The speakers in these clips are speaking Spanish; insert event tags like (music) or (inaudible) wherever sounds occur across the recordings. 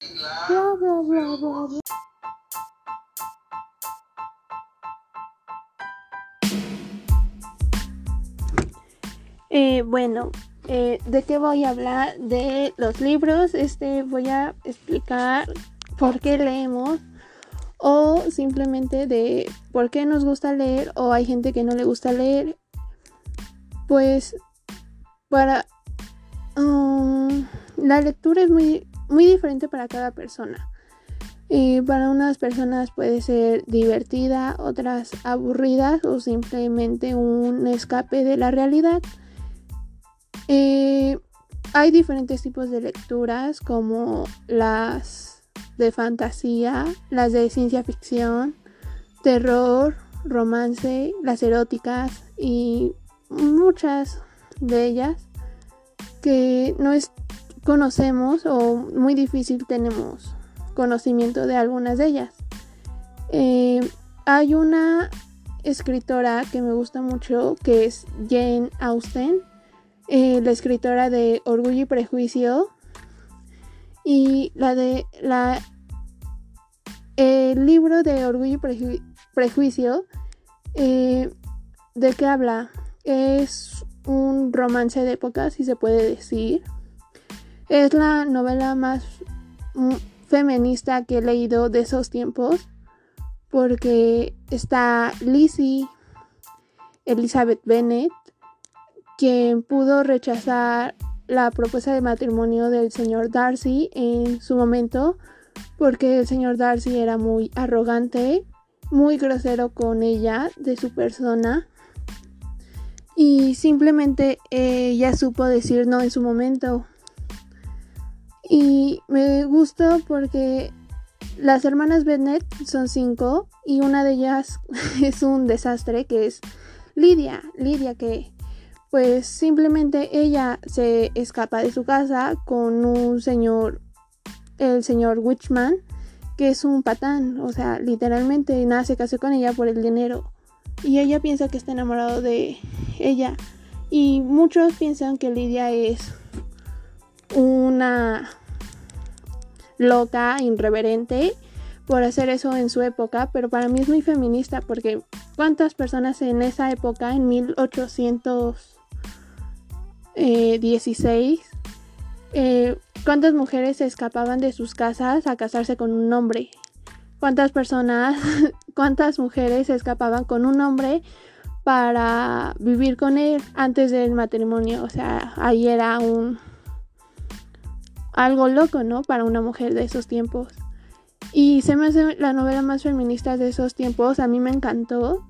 Bla, bla, bla, bla. Eh, bueno, eh, ¿de qué voy a hablar? De los libros. Este voy a explicar por qué leemos o simplemente de por qué nos gusta leer o hay gente que no le gusta leer. Pues para um, la lectura es muy, muy diferente para cada persona. Y para unas personas puede ser divertida, otras aburridas o simplemente un escape de la realidad. Eh, hay diferentes tipos de lecturas como las de fantasía, las de ciencia ficción, terror, romance, las eróticas y muchas de ellas que no es, conocemos o muy difícil tenemos conocimiento de algunas de ellas. Eh, hay una escritora que me gusta mucho que es Jane Austen, eh, la escritora de Orgullo y Prejuicio y la de la el libro de Orgullo y Prejuicio eh, de qué habla es un romance de época si se puede decir es la novela más feminista que he leído de esos tiempos porque está Lizzie Elizabeth Bennet quien pudo rechazar la propuesta de matrimonio del señor Darcy en su momento porque el señor Darcy era muy arrogante, muy grosero con ella, de su persona y simplemente ella supo decir no en su momento. Y me gustó porque las hermanas Bennett son cinco y una de ellas (laughs) es un desastre que es Lidia. Lidia que pues simplemente ella se escapa de su casa con un señor, el señor Witchman, que es un patán, o sea, literalmente nada se casó con ella por el dinero. Y ella piensa que está enamorado de ella. Y muchos piensan que Lidia es una loca, irreverente por hacer eso en su época, pero para mí es muy feminista porque cuántas personas en esa época, en 1800 16, eh, ¿cuántas mujeres se escapaban de sus casas a casarse con un hombre? ¿Cuántas personas, (laughs) cuántas mujeres se escapaban con un hombre para vivir con él antes del matrimonio? O sea, ahí era un algo loco, ¿no? Para una mujer de esos tiempos. Y se me hace la novela más feminista de esos tiempos. A mí me encantó.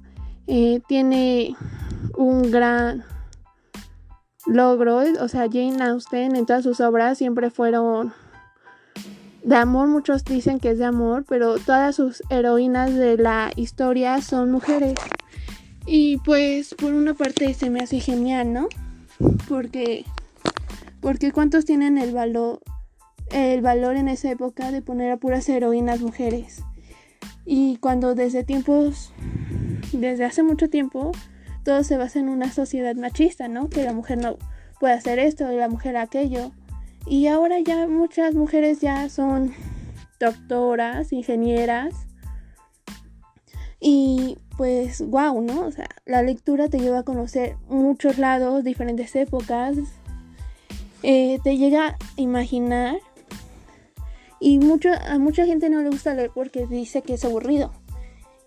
Eh, tiene un gran logro, o sea, Jane Austen en todas sus obras siempre fueron de amor, muchos dicen que es de amor, pero todas sus heroínas de la historia son mujeres. Y pues por una parte se me hace genial, ¿no? Porque porque cuántos tienen el valor el valor en esa época de poner a puras heroínas mujeres. Y cuando desde tiempos desde hace mucho tiempo todo se basa en una sociedad machista, ¿no? Que la mujer no puede hacer esto y la mujer aquello. Y ahora ya muchas mujeres ya son doctoras, ingenieras. Y pues wow, ¿no? O sea, la lectura te lleva a conocer muchos lados, diferentes épocas. Eh, te llega a imaginar. Y mucho, a mucha gente no le gusta leer porque dice que es aburrido.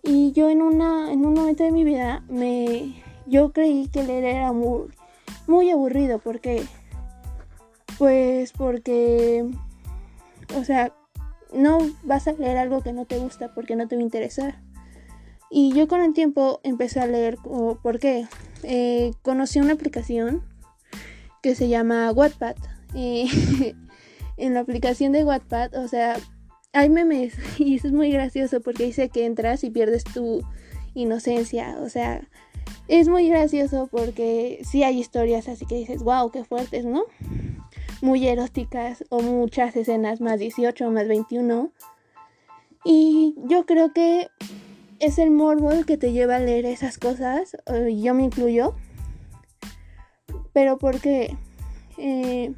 Y yo en, una, en un momento de mi vida me, yo creí que leer era muy, muy aburrido porque, pues porque, o sea, no vas a leer algo que no te gusta porque no te va a interesar. Y yo con el tiempo empecé a leer, ¿por qué? Eh, conocí una aplicación que se llama Wattpad. (laughs) en la aplicación de Wattpad, o sea, hay memes (laughs) y eso es muy gracioso porque dice que entras y pierdes tu inocencia, o sea, es muy gracioso porque sí hay historias así que dices, wow, qué fuertes, ¿no? Muy eróticas o muchas escenas más 18 más 21. Y yo creo que es el morbo el que te lleva a leer esas cosas, yo me incluyo. Pero porque... Eh,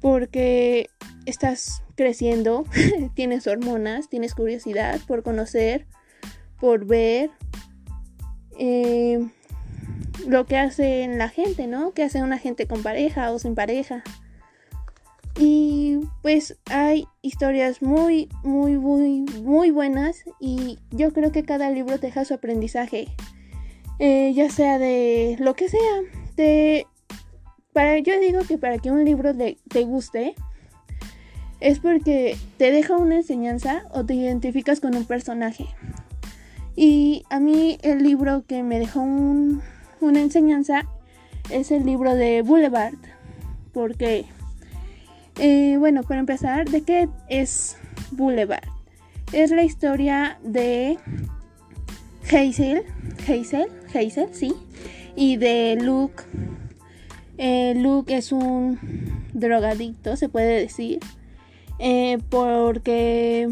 porque estás creciendo, (laughs) tienes hormonas, tienes curiosidad por conocer, por ver eh, lo que hace la gente, ¿no? Que hace una gente con pareja o sin pareja. Y pues hay historias muy, muy, muy, muy buenas y yo creo que cada libro deja su aprendizaje, eh, ya sea de lo que sea. De, para, yo digo que para que un libro te guste es porque te deja una enseñanza o te identificas con un personaje. Y a mí el libro que me dejó una enseñanza es el libro de Boulevard, porque eh, bueno, para empezar, ¿de qué es Boulevard? Es la historia de Hazel, Hazel, Hazel, sí, y de Luke. Eh, Luke es un drogadicto, se puede decir, eh, porque,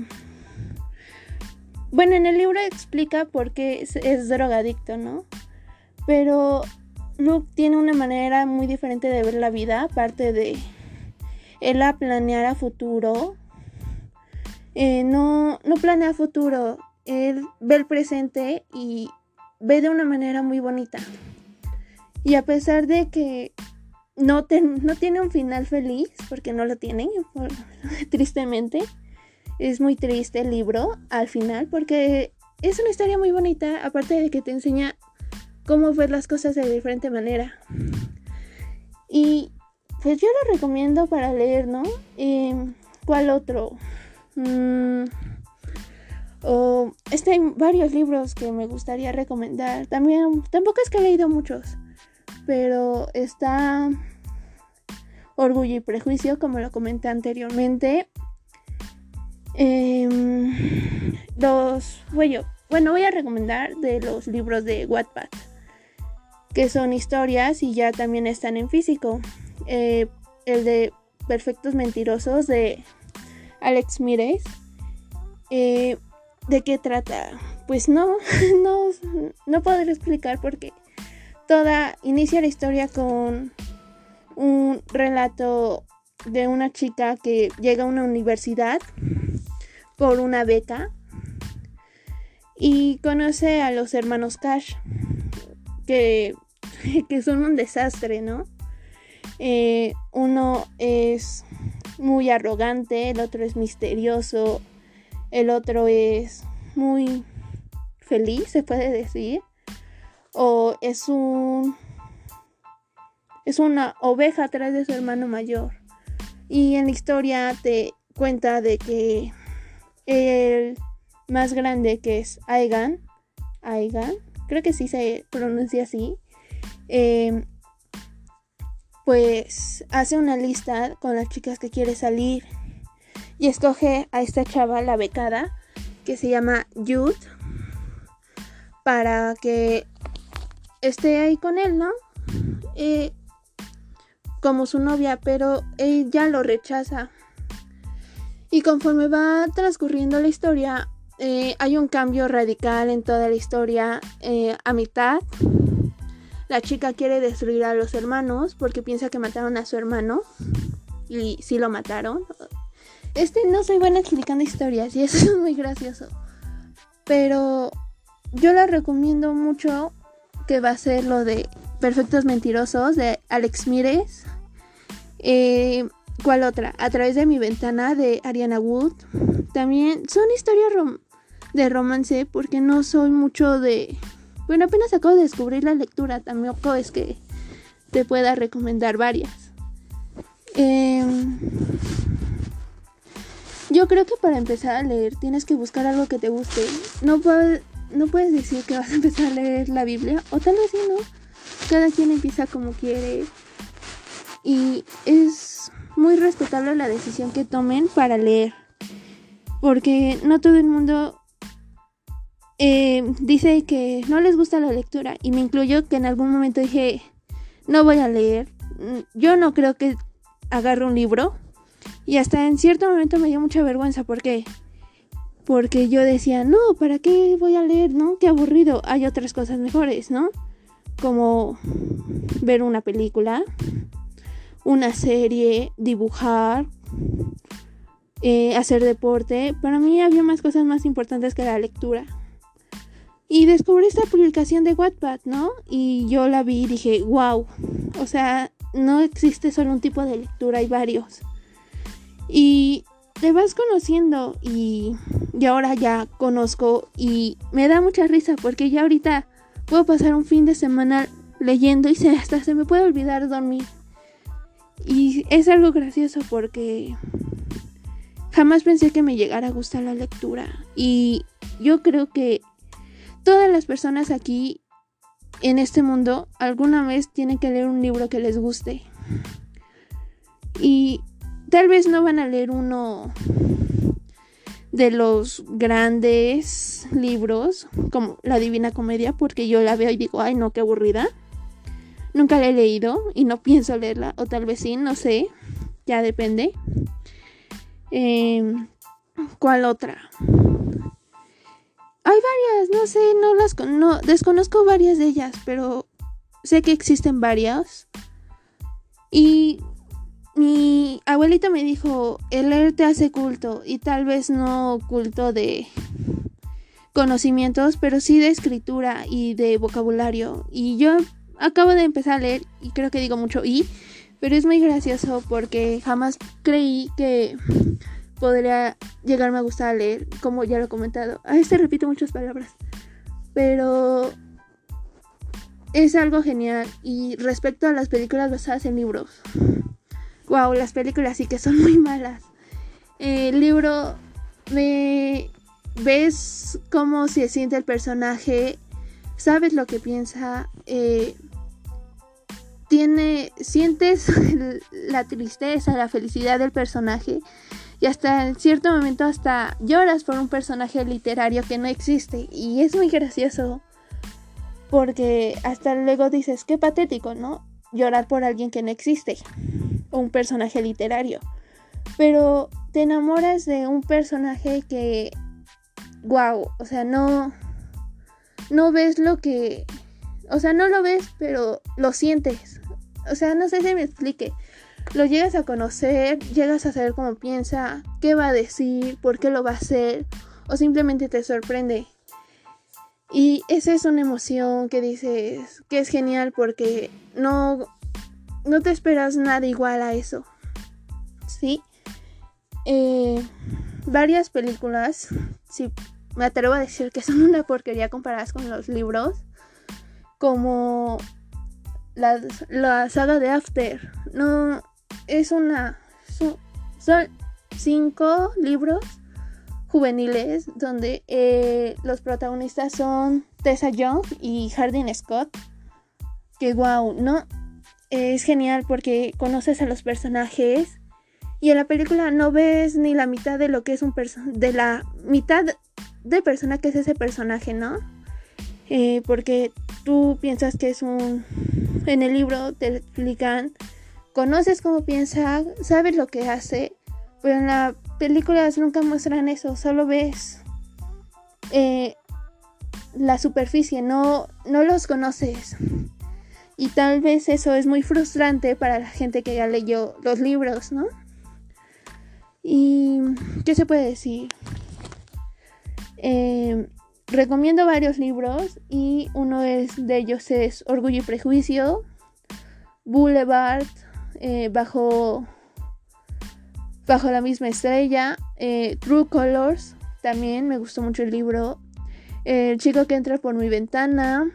bueno, en el libro explica por qué es, drogadicto, ¿no? Pero Luke tiene una manera muy diferente de ver la vida, aparte de él a planear a futuro. Eh, no, no planea futuro, él ve el presente y ve de una manera muy bonita. Y a pesar de que no, no tiene un final feliz, porque no lo tiene, (laughs) tristemente, es muy triste el libro al final, porque es una historia muy bonita, aparte de que te enseña cómo ver las cosas de diferente manera. Y pues yo lo recomiendo para leer, ¿no? ¿Cuál otro? Mm, o este hay varios libros que me gustaría recomendar. También, tampoco es que he leído muchos, pero está Orgullo y Prejuicio, como lo comenté anteriormente. Em, los, bueno, voy a recomendar de los libros de Wattpad, que son historias y ya también están en físico. Eh, el de Perfectos Mentirosos de Alex Mires. Eh, ¿De qué trata? Pues no, (laughs) no, no podré explicar porque toda inicia la historia con un relato de una chica que llega a una universidad por una beca y conoce a los hermanos Cash que, (laughs) que son un desastre, ¿no? Eh, uno es muy arrogante, el otro es misterioso, el otro es muy feliz, se puede decir, o es un es una oveja atrás de su hermano mayor. Y en la historia te cuenta de que el más grande que es Aigan, Aigan, creo que sí se pronuncia así, eh, pues hace una lista con las chicas que quiere salir y escoge a esta chava, la becada, que se llama Youth, para que esté ahí con él, ¿no? Eh, como su novia, pero ella lo rechaza. Y conforme va transcurriendo la historia, eh, hay un cambio radical en toda la historia eh, a mitad la chica quiere destruir a los hermanos porque piensa que mataron a su hermano. Y sí lo mataron. Este no soy buena explicando historias y eso (laughs) es muy gracioso. Pero yo la recomiendo mucho que va a ser lo de Perfectos Mentirosos de Alex Mires. Eh, ¿Cuál otra? A través de mi ventana de Ariana Wood. También son historias de romance porque no soy mucho de bueno, apenas acabo de descubrir la lectura, tampoco es que te pueda recomendar varias. Em, yo creo que para empezar a leer tienes que buscar algo que te guste. No, no puedes decir que vas a empezar a leer la Biblia, o tal vez sí, ¿no? Cada quien empieza como quiere. Y es muy respetable la decisión que tomen para leer. Porque no todo el mundo eh, dice que no les gusta la lectura y me incluyo que en algún momento dije, no voy a leer, mm, yo no creo que agarre un libro y hasta en cierto momento me dio mucha vergüenza porque porque yo decía, no, ¿para qué voy a leer? ¿No? Qué aburrido, hay otras cosas mejores, ¿no? Como ver una película, una serie, dibujar, eh, hacer deporte. Para mí había más cosas más importantes que la lectura. Y descubrí esta publicación de Wattpad, ¿no? Y yo la vi y dije, wow. O sea, no existe solo un tipo de lectura, hay varios. Y te vas conociendo y, y ahora ya conozco y me da mucha risa porque ya ahorita puedo pasar un fin de semana leyendo y hasta se me puede olvidar dormir. Y es algo gracioso porque jamás pensé que me llegara a gustar la lectura. Y yo creo que todas las personas aquí en este mundo alguna vez tienen que leer un libro que les guste. Y tal vez no van a leer uno de los grandes libros como La Divina Comedia porque yo la veo y digo, ay no, qué aburrida. Nunca la he leído y no pienso leerla, o tal vez sí, no sé, ya depende. Em, ¿Cuál otra? Hay varias, no sé, no las no, desconozco varias de ellas, pero sé que existen varias. Y mi abuelita me dijo, el leer te hace culto, y tal vez no culto de conocimientos, pero sí de escritura y de vocabulario. Y yo acabo de empezar a leer y creo que digo mucho y, pero es muy gracioso porque jamás creí que podría llegarme a gustar leer, como ya lo he comentado. A este repito muchas palabras, pero es algo genial. Y respecto a las películas basadas en libros, wow, las películas sí que son muy malas. El libro me ves cómo se siente el personaje, sabes lo que piensa. Eh, tiene, sientes la tristeza, la felicidad del personaje y hasta en cierto momento hasta lloras por un personaje literario que no existe y es muy gracioso porque hasta luego dices, qué patético, ¿no? Llorar por alguien que no existe, un personaje literario. Pero te enamoras de un personaje que, wow, o sea, no, no ves lo que, o sea, no lo ves, pero lo sientes o sea, no sé si me explique. Lo llegas a conocer, llegas a saber cómo piensa, qué va a decir, por qué lo va a hacer, o simplemente te sorprende. Y esa es una emoción que dices que es genial porque no, no te esperas nada igual a eso. ¿Sí? Eh, varias películas, si me atrevo a decir que son una porquería comparadas con los libros, como la, saga de After. No, es una... Son, cinco libros juveniles donde eh, los protagonistas son Tessa Young y Hardin Scott. Que wow, ¿no? Es genial porque conoces a los personajes y en la película no ves ni la mitad de lo que es un de la mitad de persona que es ese personaje, ¿no? Eh, porque tú piensas que es un en el libro te explican, conoces cómo piensa, sabes lo que hace, pero en las películas nunca muestran eso, solo ves eh, la superficie, no, no los conoces. Y tal vez eso es muy frustrante para la gente que ya leyó los libros, ¿no? ¿Y qué se puede decir? Eh, recomiendo varios libros y uno es de ellos es Orgullo y Prejuicio, Boulevard, eh, bajo, bajo la misma estrella, eh, True Colors, también me gustó mucho el libro, El chico que entra por mi ventana,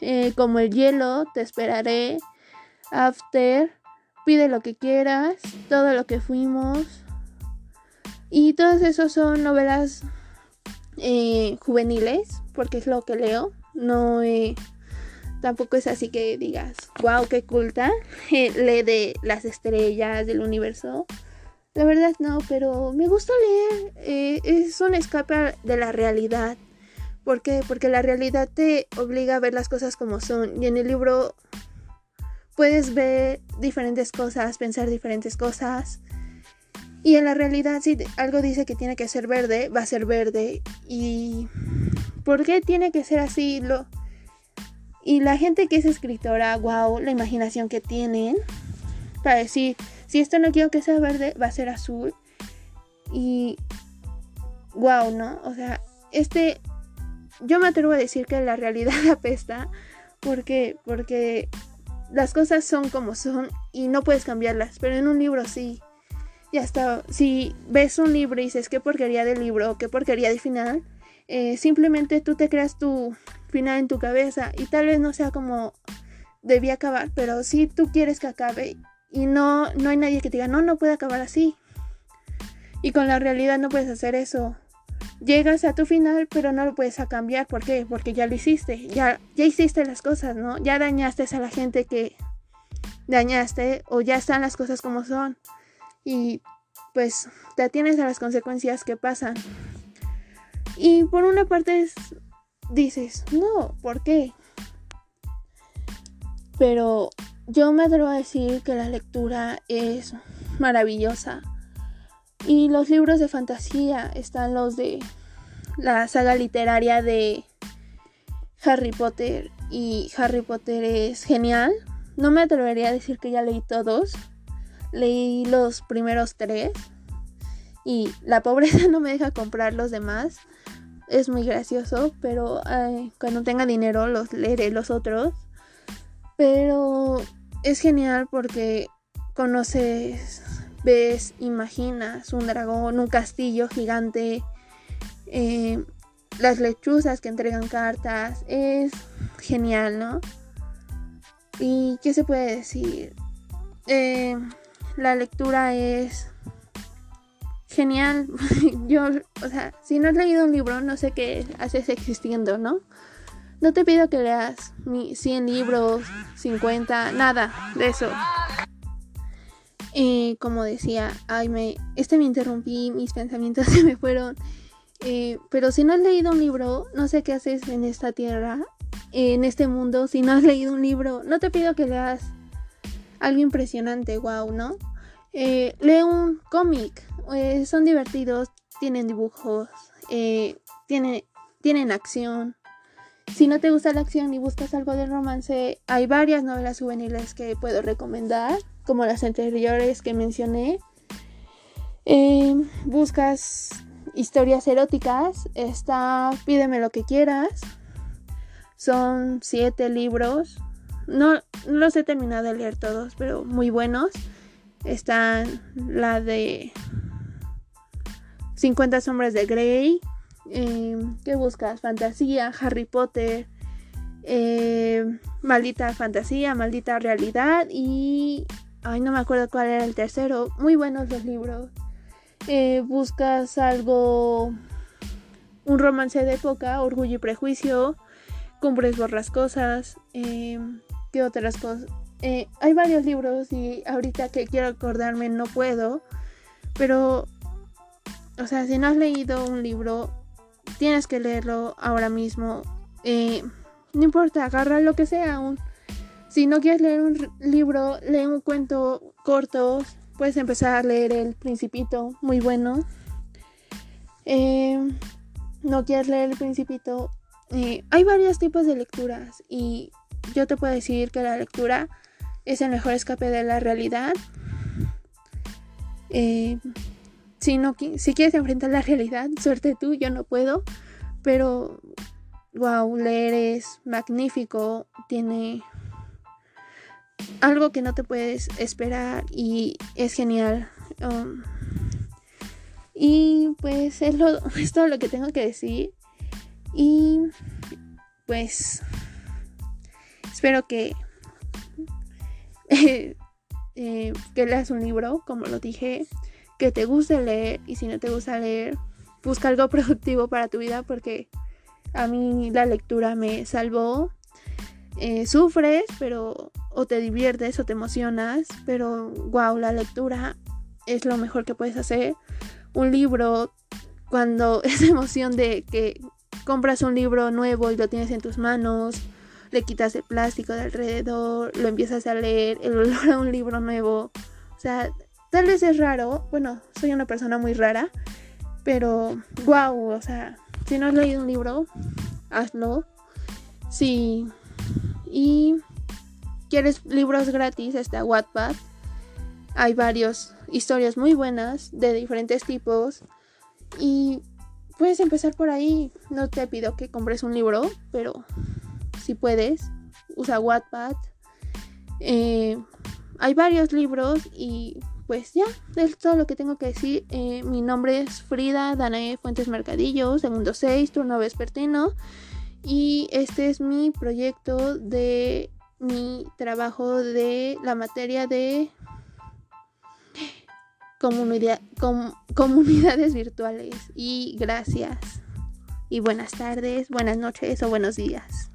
eh, Como el hielo, Te esperaré, After, Pide lo que quieras, Todo lo que fuimos. Y todos esos son novelas eh, juveniles, porque es lo que leo. No eh, tampoco es así que digas, wow, qué culta. (laughs) lee de las estrellas del universo. La verdad no, pero me gusta leer. Eh, es un escape de la realidad. ¿Por qué? Porque la realidad te obliga a ver las cosas como son. Y en el libro puedes ver diferentes cosas, pensar diferentes cosas. Y en la realidad, si algo dice que tiene que ser verde, va a ser verde. ¿Y por qué tiene que ser así? Lo... Y la gente que es escritora, wow, la imaginación que tienen para decir, si esto no quiero que sea verde, va a ser azul. Y wow, ¿no? O sea, este yo me atrevo a decir que la realidad (laughs) apesta porque porque las cosas son como son y no puedes cambiarlas, pero en un libro sí. Ya está, si ves un libro y dices qué porquería de libro, qué porquería de final, eh, simplemente tú te creas tu final en tu cabeza y tal vez no sea como debía acabar, pero si tú quieres que acabe y no, no hay nadie que te diga, no, no puede acabar así. Y con la realidad no puedes hacer eso. Llegas a tu final, pero no lo puedes cambiar. ¿Por qué? Porque ya lo hiciste. Ya, ya hiciste las cosas, ¿no? Ya dañaste a la gente que dañaste o ya están las cosas como son. Y pues te atienes a las consecuencias que pasan. Y por una parte dices, no, ¿por qué? Pero yo me atrevo a decir que la lectura es maravillosa. Y los libros de fantasía están los de la saga literaria de Harry Potter. Y Harry Potter es genial. No me atrevería a decir que ya leí todos. Leí los primeros tres. Y la pobreza (laughs) no me deja comprar los demás. Es muy gracioso, pero cuando tenga dinero los leeré los otros. Pero es genial porque conoces, ves, imaginas un dragón, un castillo gigante, eh, las lechuzas que entregan cartas, es genial, ¿no? ¿Y qué se puede decir? Eh, la lectura es genial. (laughs) Yo, o sea, si no has leído un libro, no sé qué haces existiendo, ¿no? No te pido que leas 100 libros, 50, nada de eso. Eh, como decía, ay, me, este me interrumpí, mis pensamientos (laughs) se me fueron. Eh, pero si no has leído un libro, no sé qué haces en esta tierra, en este mundo. Si no has leído un libro, no te pido que leas algo impresionante, wow, ¿no? Eh, lee un cómic, son divertidos, tienen dibujos, tienen, tienen acción, si no te gusta la acción y buscas algo de romance, hay varias novelas juveniles que puedo recomendar, como las anteriores que mencioné. Eh, buscas historias eróticas, está Pídeme lo que quieras. Son siete libros. No, no los he terminado de leer todos, pero muy buenos. Están la de 50 sombras de Grey, eh, ¿Qué buscas? Fantasía, Harry Potter, eh, maldita fantasía, maldita realidad y... Ay, no me acuerdo cuál era el tercero. Muy buenos los libros. Eh, buscas algo... Un romance de época, Orgullo y Prejuicio, Cumbres Borrascosas, eh, ¿qué otras cosas? hay varios libros y ahorita que quiero acordarme no puedo, pero, o sea, si no has leído un libro, tienes que leerlo ahora mismo. Eh, no importa, agarra lo que sea. Un, si no quieres leer un libro, lee un cuento corto. Puedes empezar a leer El Principito, muy bueno. Eh, no quieres leer El Principito. Hay varios tipos de lecturas y yo te puedo decir que la lectura es el mejor escape de la realidad. Si, no, si quieres enfrentar la realidad, suerte tú, yo no puedo. Pero, wow, leer es magnífico. Tiene algo que no te puedes esperar y es genial. Um, y pues es, lo, (laughs) es todo lo que tengo que decir. Y pues espero que, (laughs) eh, que leas un libro, como lo dije que te guste leer y si no te gusta leer, busca algo (laughs) productivo para tu vida porque a mí la lectura me salvó. Eh, sufres, pero o te diviertes o te emocionas, pero wow, la lectura es lo mejor que puedes hacer. Un libro, cuando (laughs) esa emoción de que compras un libro nuevo y lo tienes en tus manos, le quitas el plástico de alrededor, lo empiezas a leer, el olor a un libro nuevo, o sea, Tal vez es raro, bueno, soy una persona muy rara, pero wow, o sea, si no has leído un libro, hazlo. Sí. Y quieres libros gratis, está Wattpad. Hay varios historias muy buenas de diferentes tipos y puedes empezar por ahí. No te pido que compres un libro, pero si puedes, usa Wattpad. Eh, hay varios libros y pues ya, es todo lo que tengo que decir. Eh, mi nombre es Frida Danae Fuentes Mercadillo, segundo 6, turno vespertino. Y este es mi proyecto de mi trabajo de la materia de comunidades virtuales. Y gracias. Y buenas tardes, buenas noches o buenos días.